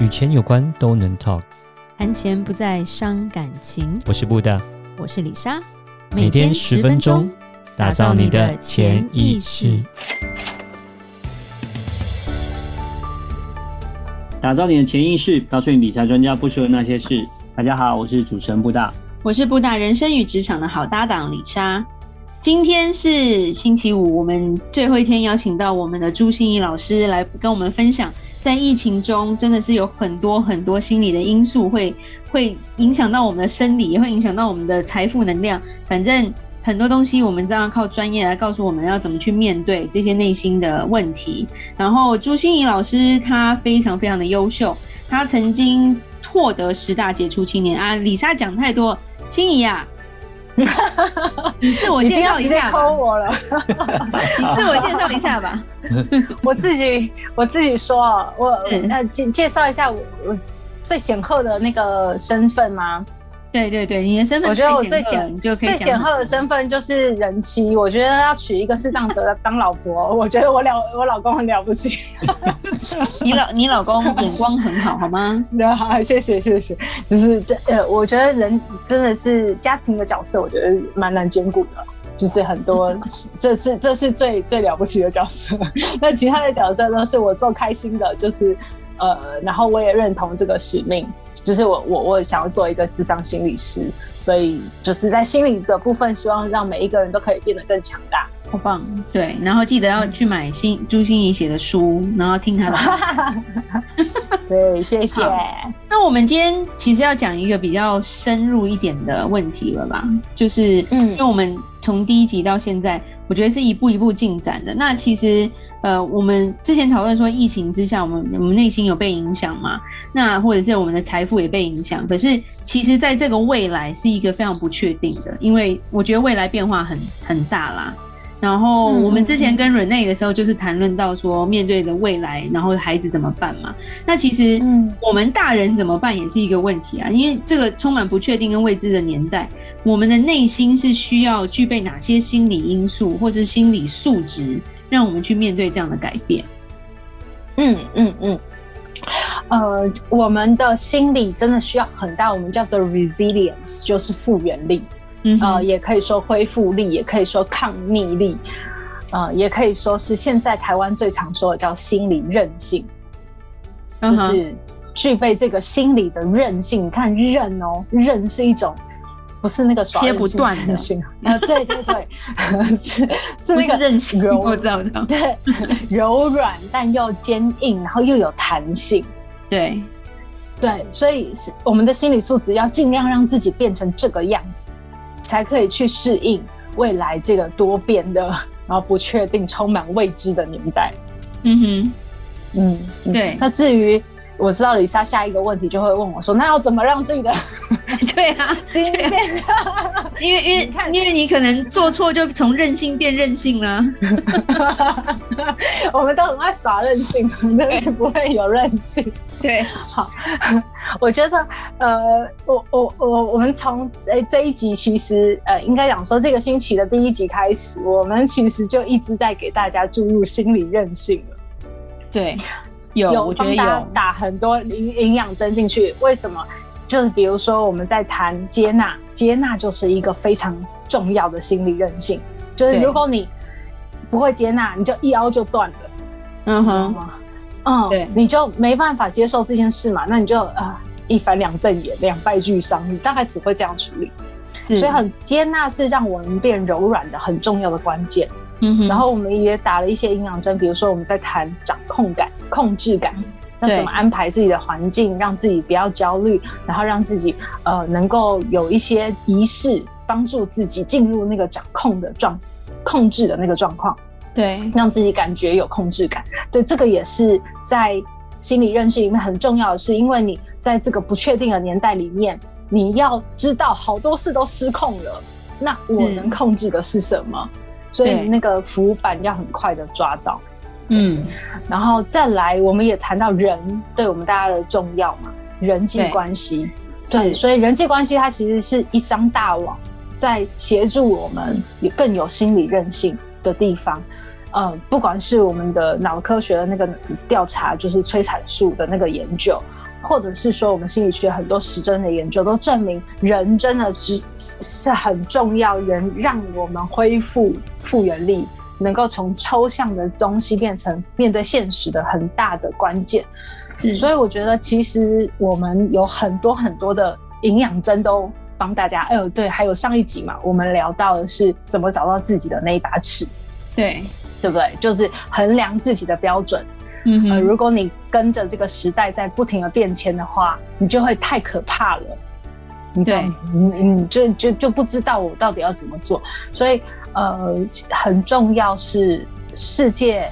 与钱有关都能 talk，谈钱不再伤感情。我是布大，我是李莎，每天十分钟，打造你的潜意识，打造你的潜意识，告诉你理财专家不说的那些事。大家好，我是主持人布大，我是布大人生与职场的好搭档李莎。今天是星期五，我们最后一天邀请到我们的朱心怡老师来跟我们分享。在疫情中，真的是有很多很多心理的因素会会影响到我们的生理，也会影响到我们的财富能量。反正很多东西，我们都要靠专业来告诉我们要怎么去面对这些内心的问题。然后朱心仪老师她非常非常的优秀，她曾经获得十大杰出青年啊。李莎讲太多，心仪啊。你自我介绍一下，抠我了。你 自我介绍一下吧。我自己我自己说，我呃介介绍一下我我最显赫的那个身份吗？对对对，你的身份，我觉得我最显最显赫的身份就是人妻。我觉得要娶一个视障者当老婆，我觉得我了我老公很了不起。你老你老公眼光很好，好吗？好，谢谢谢谢。就是呃，我觉得人真的是家庭的角色，我觉得蛮难兼顾的。就是很多，这是这是最最了不起的角色。那其他的角色都是我做开心的，就是呃，然后我也认同这个使命。就是我我我想要做一个智商心理师，所以就是在心理的部分，希望让每一个人都可以变得更强大。好棒，对，然后记得要去买新朱心怡写的书，然后听她的。对，谢谢。那我们今天其实要讲一个比较深入一点的问题了吧？就是，嗯，因为我们从第一集到现在，我觉得是一步一步进展的。那其实。呃，我们之前讨论说，疫情之下，我们我们内心有被影响吗？那或者是我们的财富也被影响？可是，其实在这个未来是一个非常不确定的，因为我觉得未来变化很很大啦。然后我们之前跟 Renee 的时候，就是谈论到说，面对的未来，然后孩子怎么办嘛？那其实，嗯，我们大人怎么办也是一个问题啊，因为这个充满不确定跟未知的年代，我们的内心是需要具备哪些心理因素或是心理素质？让我们去面对这样的改变。嗯嗯嗯，呃，我们的心理真的需要很大，我们叫做 resilience，就是复原力。嗯，呃，也可以说恢复力，也可以说抗逆力，呃，也可以说是现在台湾最常说的叫心理韧性，就是具备这个心理的韧性。你看韧哦，韧是一种。不是那个切不断的。性。啊，对对对，是是那个韧性，柔我知道，我知道，对，柔软但又坚硬，然后又有弹性，对对，所以是我们的心理素质要尽量让自己变成这个样子，才可以去适应未来这个多变的，然后不确定、充满未知的年代。嗯哼，嗯，对。那至于。我知道李莎下一个问题就会问我说：“那要怎么让自己的 对啊心变？因为因为因为你可能做错就从任性变任性了。我们都很爱耍任性，但是不会有任性。对，好，我觉得呃，我我我我们从这这一集其实呃，应该讲说这个星期的第一集开始，我们其实就一直在给大家注入心理韧性了。对。有，有我觉得有打很多营营养针进去。为什么？就是比如说我们在谈接纳，接纳就是一个非常重要的心理韧性。就是如果你不会接纳，你就一凹就断了。嗯哼，嗯，对，你就没办法接受这件事嘛。那你就呃一翻两瞪眼，两败俱伤。你大概只会这样处理。所以很接纳是让我们变柔软的很重要的关键。嗯哼，然后我们也打了一些营养针，比如说我们在谈掌控感、控制感，那怎么安排自己的环境，让自己不要焦虑，然后让自己呃能够有一些仪式，帮助自己进入那个掌控的状、控制的那个状况，对，让自己感觉有控制感。对，这个也是在心理认识里面很重要的是，因为你在这个不确定的年代里面，你要知道好多事都失控了，那我能控制的是什么？所以那个浮板要很快的抓到，嗯，然后再来，我们也谈到人对我们大家的重要嘛，人际关系，对，所以人际关系它其实是一张大网，在协助我们也更有心理韧性的地方，嗯，不管是我们的脑科学的那个调查，就是催产素的那个研究，或者是说我们心理学很多实证的研究都证明，人真的是是很重要，人让我们恢复复原力，能够从抽象的东西变成面对现实的很大的关键。所以我觉得其实我们有很多很多的营养针都帮大家。哎呦，对，还有上一集嘛，我们聊到的是怎么找到自己的那一把尺。对。对不对？就是衡量自己的标准。嗯、呃，如果你跟着这个时代在不停的变迁的话，你就会太可怕了。你就你你就就就不知道我到底要怎么做。所以呃，很重要是世界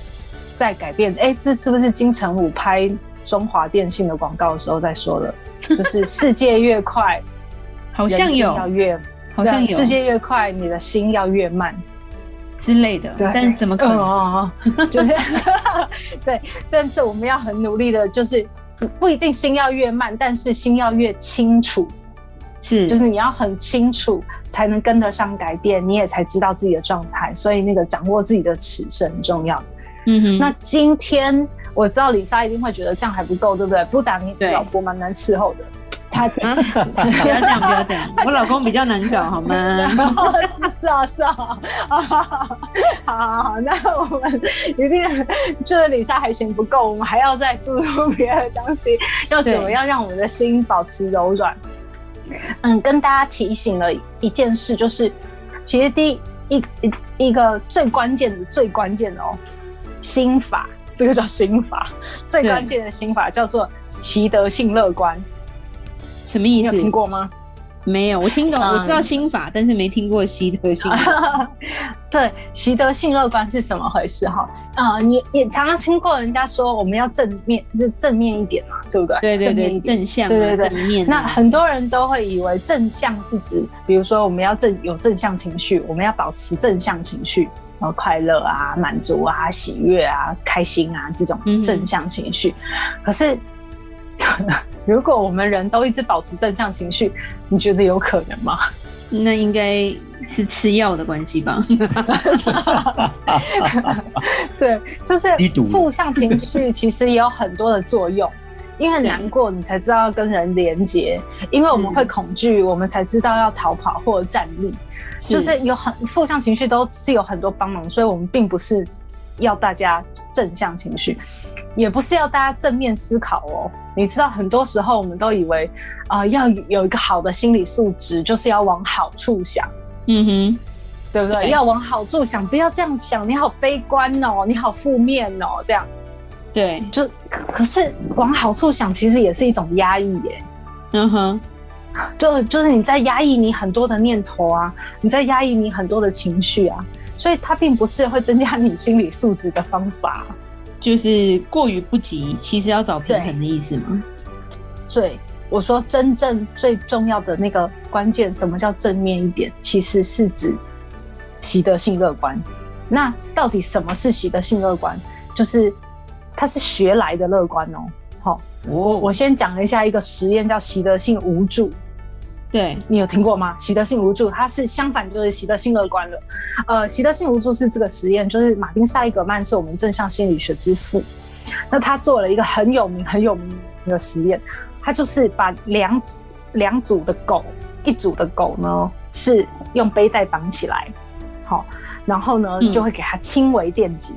在改变。哎，这是不是金城武拍中华电信的广告的时候在说的？就是世界越快，好像有要越，好像有世界越快，你的心要越慢。之类的，但是怎么可能？哦、就是 对，但是我们要很努力的，就是不一定心要越慢，但是心要越清楚。是，就是你要很清楚，才能跟得上改变，你也才知道自己的状态。所以那个掌握自己的尺是很重要的。嗯哼。那今天我知道李莎一定会觉得这样还不够，对不对？不打你老婆蛮难伺候的。他、啊、不要这样，不要这样。我老公比较难找，好吗？是啊，是啊。好好好，那我们一定就是里莎还嫌不够，我们还要再注入别的东西。要怎么样让我们的心保持柔软？嗯，跟大家提醒了一件事，就是其实第一一一个最关键的、最关键的哦，心法，这个叫心法，最关键的心法叫做习得性乐观。什么意思？你有听过吗？没有，我听懂，我知道心法，嗯、但是没听过习得性。对，习得性乐观是什么回事？哈，呃，你也常常听过人家说我们要正面，是正面一点嘛，对不对？对对对，正面，正向、啊，对对对，正面、啊。那很多人都会以为正向是指，比如说我们要正有正向情绪，我们要保持正向情绪，然后快乐啊、满足啊、喜悦啊、开心啊这种正向情绪，嗯、可是。如果我们人都一直保持正向情绪，你觉得有可能吗？那应该是吃药的关系吧。对，就是负向情绪其实也有很多的作用，因为难过你才知道要跟人连接，因为我们会恐惧，我们才知道要逃跑或者站立，就是有很负向情绪都是有很多帮忙，所以我们并不是。要大家正向情绪，也不是要大家正面思考哦。你知道，很多时候我们都以为啊、呃，要有一个好的心理素质，就是要往好处想。嗯哼，对不对？对，要往好处想，不要这样想。你好悲观哦，你好负面哦，这样。对，就可是往好处想，其实也是一种压抑耶。嗯哼，就就是你在压抑你很多的念头啊，你在压抑你很多的情绪啊。所以它并不是会增加你心理素质的方法，就是过于不及，其实要找平衡的意思吗？对，我说真正最重要的那个关键，什么叫正面一点？其实是指习得性乐观。那到底什么是习得性乐观？就是它是学来的乐观哦。好，我我先讲一下一个实验，叫习得性无助。对，你有听过吗？习得性无助，它是相反，就是习得性乐观了。呃，习得性无助是这个实验，就是马丁塞利格曼是我们正向心理学之父。那他做了一个很有名、很有名的实验，他就是把两两组的狗，一组的狗呢是用背带绑起来，好，然后呢、嗯、就会给它轻微电击。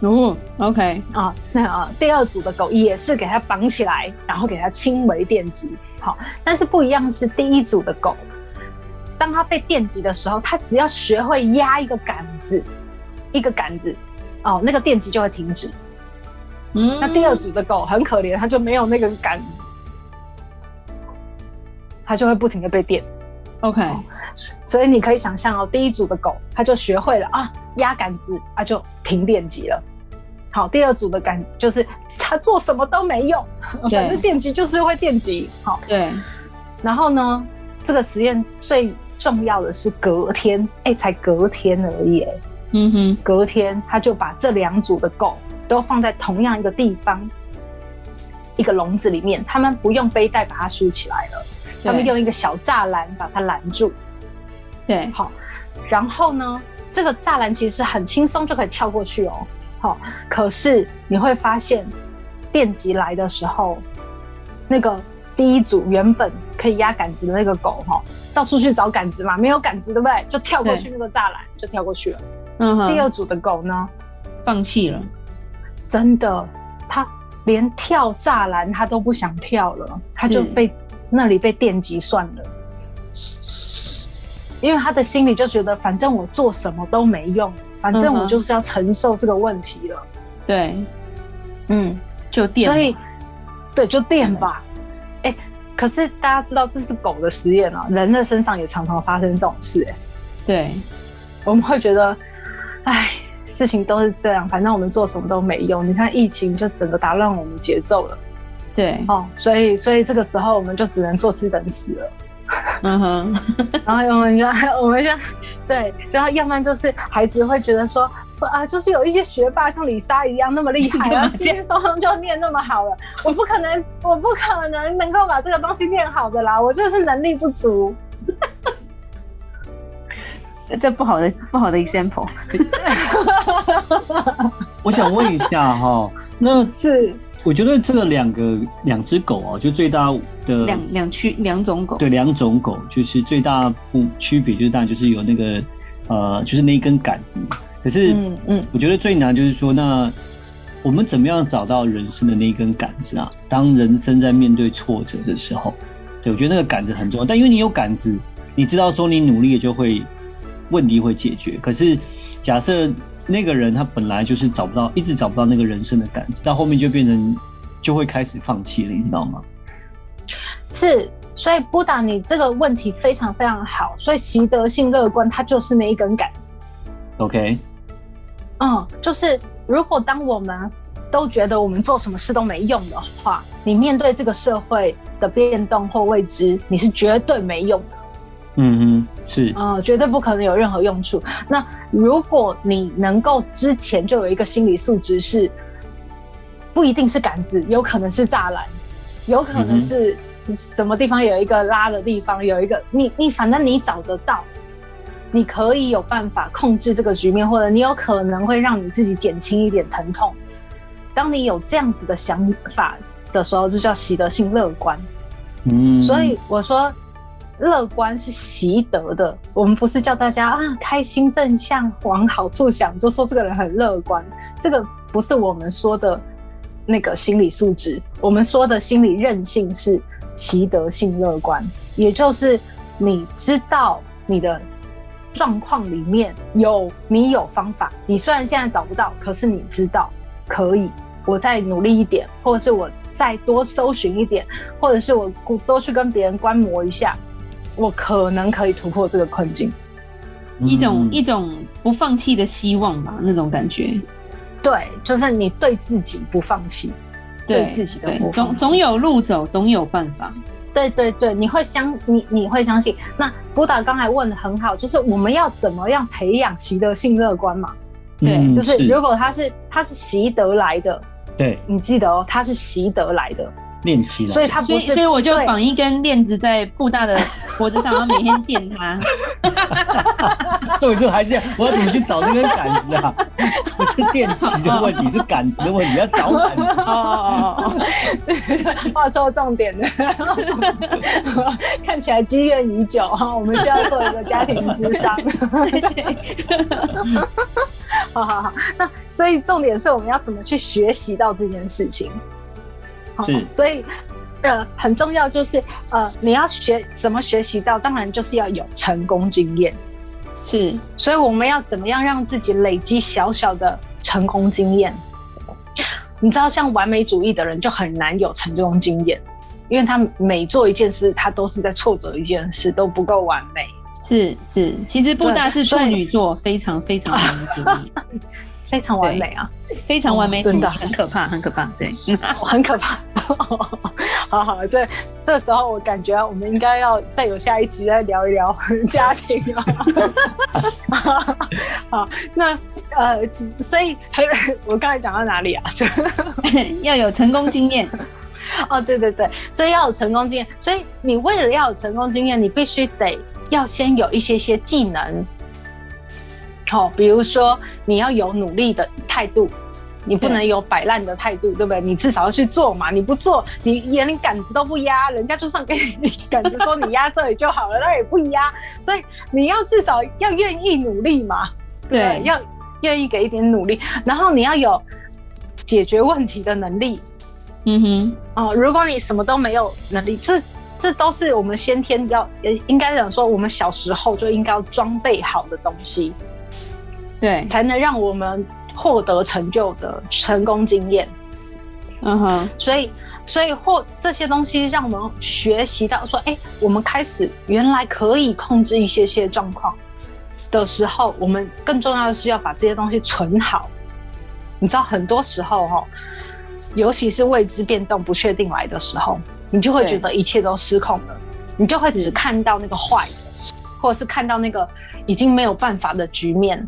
哦，OK 啊，那啊，第二组的狗也是给它绑起来，然后给它轻微电击。好，但是不一样是第一组的狗，当它被电击的时候，它只要学会压一个杆子，一个杆子，哦，那个电击就会停止。嗯，那第二组的狗很可怜，它就没有那个杆子，它就会不停的被电。OK，所以你可以想象哦，第一组的狗，它就学会了啊，压杆子，它就停电击了。好，第二组的感就是他做什么都没用，反正电击就是会电击。好，对。然后呢，这个实验最重要的是隔天，哎、欸，才隔天而已，哎，嗯哼，隔天他就把这两组的狗都放在同样一个地方，一个笼子里面，他们不用背带把它束起来了，他们用一个小栅栏把它拦住。对，好。然后呢，这个栅栏其实很轻松就可以跳过去哦。好，可是你会发现，电极来的时候，那个第一组原本可以压杆子的那个狗哈，到处去找杆子嘛，没有杆子对不对？就跳过去那个栅栏，就跳过去了。嗯哼。第二组的狗呢，放弃了，真的，它连跳栅栏它都不想跳了，它就被那里被电击算了。因为他的心里就觉得，反正我做什么都没用，反正我就是要承受这个问题了。对，嗯，就电，所以，对，就电吧。哎、欸，可是大家知道这是狗的实验啊，人的身上也常常发生这种事、欸。哎，对，我们会觉得，哎，事情都是这样，反正我们做什么都没用。你看疫情就整个打乱我们节奏了。对，哦，所以，所以这个时候我们就只能坐吃等死了。嗯哼，然后我们就 我们就对，然后要不然就是孩子会觉得说啊，就是有一些学霸像李莎一样那么厉害，然后轻轻松松就念那么好了，我不可能，我不可能能够把这个东西念好的啦，我就是能力不足。这不好的不好的 example。我想问一下哈，那是。我觉得这个两个两只狗啊，就最大的两两区两种狗，对，两种狗就是最大不区别就是大就是有那个呃，就是那一根杆子。可是，嗯嗯，我觉得最难就是说，那我们怎么样找到人生的那一根杆子啊？当人生在面对挫折的时候，对，我觉得那个杆子很重要。但因为你有杆子，你知道说你努力了就会问题会解决。可是假设。那个人他本来就是找不到，一直找不到那个人生的感觉，到后面就变成就会开始放弃了，你知道吗？是，所以布达，你这个问题非常非常好，所以习得性乐观它就是那一根杆子。OK，嗯，就是如果当我们都觉得我们做什么事都没用的话，你面对这个社会的变动或未知，你是绝对没用的。嗯嗯，是啊、呃，绝对不可能有任何用处。那如果你能够之前就有一个心理素质，是不一定是杆子，有可能是栅栏，有可能是什么地方有一个拉的地方，有一个你你反正你找得到，你可以有办法控制这个局面，或者你有可能会让你自己减轻一点疼痛。当你有这样子的想法的时候，就叫习得性乐观。嗯，所以我说。乐观是习得的，我们不是叫大家啊开心正向往好处想，就说这个人很乐观，这个不是我们说的那个心理素质。我们说的心理韧性是习得性乐观，也就是你知道你的状况里面有你有方法，你虽然现在找不到，可是你知道可以，我再努力一点，或者是我再多搜寻一点，或者是我多去跟别人观摩一下。我可能可以突破这个困境，一种一种不放弃的希望吧，那种感觉。对，就是你对自己不放弃，对，自己的不放，总总有路走，总有办法。对对对，你会相你你会相信。那布达刚才问的很好，就是我们要怎么样培养习得性乐观嘛？对，嗯、就是如果他是他是习得来的，对，你记得哦，他是习得来的。练习来，所以他不是，所以我就绑一根链子在布大的脖子上，然后每天电他。所以就还是要，我要怎么去找这根杆子啊？不是电极的问题，是杆子的问题，要找杆子。哦哦哦，画错重点了。看起来积怨已久哈，我们需要做一个家庭之商。好好好，那所以重点是我们要怎么去学习到这件事情？是，哦、所以，呃，很重要就是，呃，你要学怎么学习到，当然就是要有成功经验。是，所以我们要怎么样让自己累积小小的成功经验？你知道，像完美主义的人就很难有成功经验，因为他每做一件事，他都是在挫折一件事，都不够完美。是是，其实布大是处女座，非常非常完美主义。非常完美啊，非常完美，真的很可怕，很可怕，对，很可怕。好好，这这时候我感觉我们应该要再有下一集再聊一聊家庭啊。好，那呃，所以我刚才讲到哪里啊？要有成功经验。哦，对对对，所以要有成功经验，所以你为了要有成功经验，你必须得要先有一些些技能。好，比如说你要有努力的态度，你不能有摆烂的态度，对不对？你至少要去做嘛，你不做，你连杆子都不压，人家就算给你杆子说你压这里就好了，那也不压，所以你要至少要愿意努力嘛，对，对？要愿意给一点努力，然后你要有解决问题的能力，嗯哼，哦，如果你什么都没有能力，这这都是我们先天要，应该讲说我们小时候就应该要装备好的东西。对，才能让我们获得成就的成功经验。嗯哼，所以，所以或这些东西让我们学习到说，哎、欸，我们开始原来可以控制一些些状况的时候，我们更重要的是要把这些东西存好。你知道，很多时候哈，尤其是未知变动、不确定来的时候，你就会觉得一切都失控了，你就会只看到那个坏的，或者是看到那个已经没有办法的局面。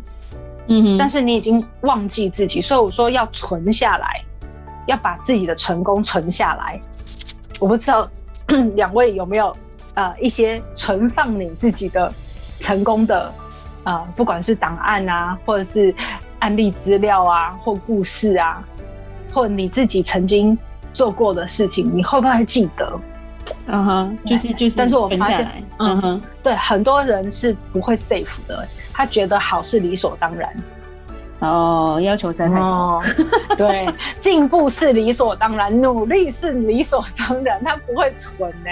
嗯哼，但是你已经忘记自己，所以我说要存下来，要把自己的成功存下来。我不知道 两位有没有呃一些存放你自己的成功的呃，不管是档案啊，或者是案例资料啊，或故事啊，或你自己曾经做过的事情，你会不会记得？嗯哼，就是就是，但是我发现，嗯哼，对，很多人是不会 safe 的。他觉得好是理所当然，哦，要求在太高，哦、对，进步是理所当然，努力是理所当然，他不会存呢。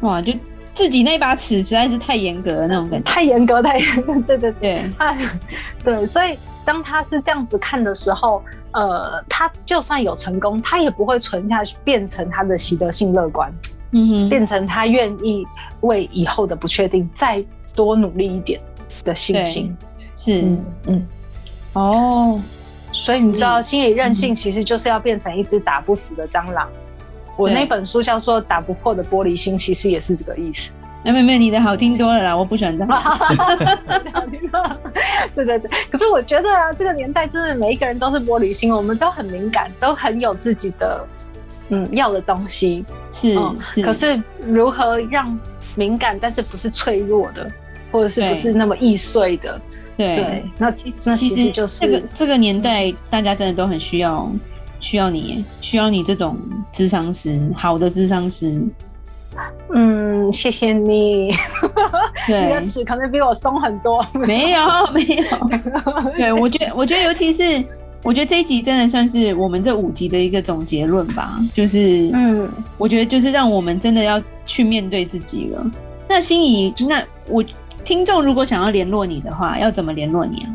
哇，就自己那把尺实在是太严格了那种感觉，太严格，太严格，对对对，对，对，所以当他是这样子看的时候，呃，他就算有成功，他也不会存下去，变成他的习得性乐观，嗯，变成他愿意为以后的不确定再多努力一点。的信心是嗯嗯哦，所以你知道心理韧性其实就是要变成一只打不死的蟑螂。我那本书叫做《打不破的玻璃心》，其实也是这个意思。那妹妹，你的好听多了啦，我不喜欢蟑螂。对对对，可是我觉得啊，这个年代真的每一个人都是玻璃心，我们都很敏感，都很有自己的嗯要的东西。是，嗯、是，可是如何让敏感，但是不是脆弱的？或者是不是那么易碎的？对，对那那其实就是这个这个年代，大家真的都很需要需要你，需要你这种智商师，好的智商师。嗯，谢谢你。对，你的尺可能比我松很多。没有，没有。对，我觉得，我觉得，尤其是我觉得这一集真的算是我们这五集的一个总结论吧。就是，嗯，我觉得就是让我们真的要去面对自己了。那心仪，那我。听众如果想要联络你的话，要怎么联络你啊？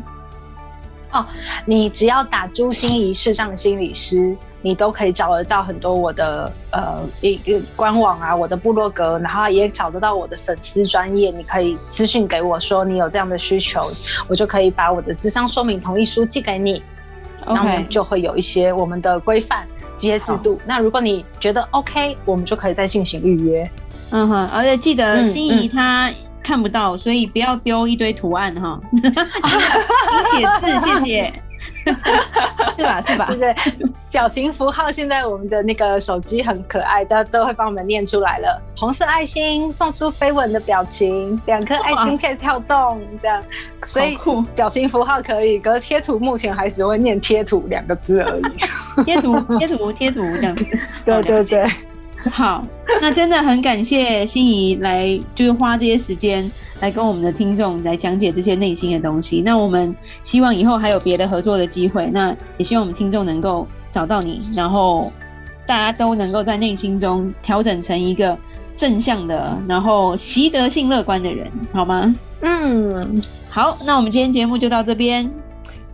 哦，你只要打朱心怡视障心理师，你都可以找得到很多我的呃一个官网啊，我的部落格，然后也找得到我的粉丝专业。你可以私讯给我说你有这样的需求，我就可以把我的智商说明同意书寄给你。那我们就会有一些我们的规范这些制度。那如果你觉得 OK，我们就可以再进行预约。嗯哼，而且记得心怡她。看不到，所以不要丢一堆图案哈，你写字，谢谢，是吧？是吧？对对，表情符号现在我们的那个手机很可爱，大家都会帮我们念出来了。红色爱心送出飞吻的表情，两颗爱心可以跳动，这样，所以表情符号可以，可是贴图目前还只会念贴图两个字而已。贴图，贴图，贴图这样子。对对对。好，那真的很感谢心仪来，就是花这些时间来跟我们的听众来讲解这些内心的东西。那我们希望以后还有别的合作的机会，那也希望我们听众能够找到你，然后大家都能够在内心中调整成一个正向的，然后习得性乐观的人，好吗？嗯，好，那我们今天节目就到这边。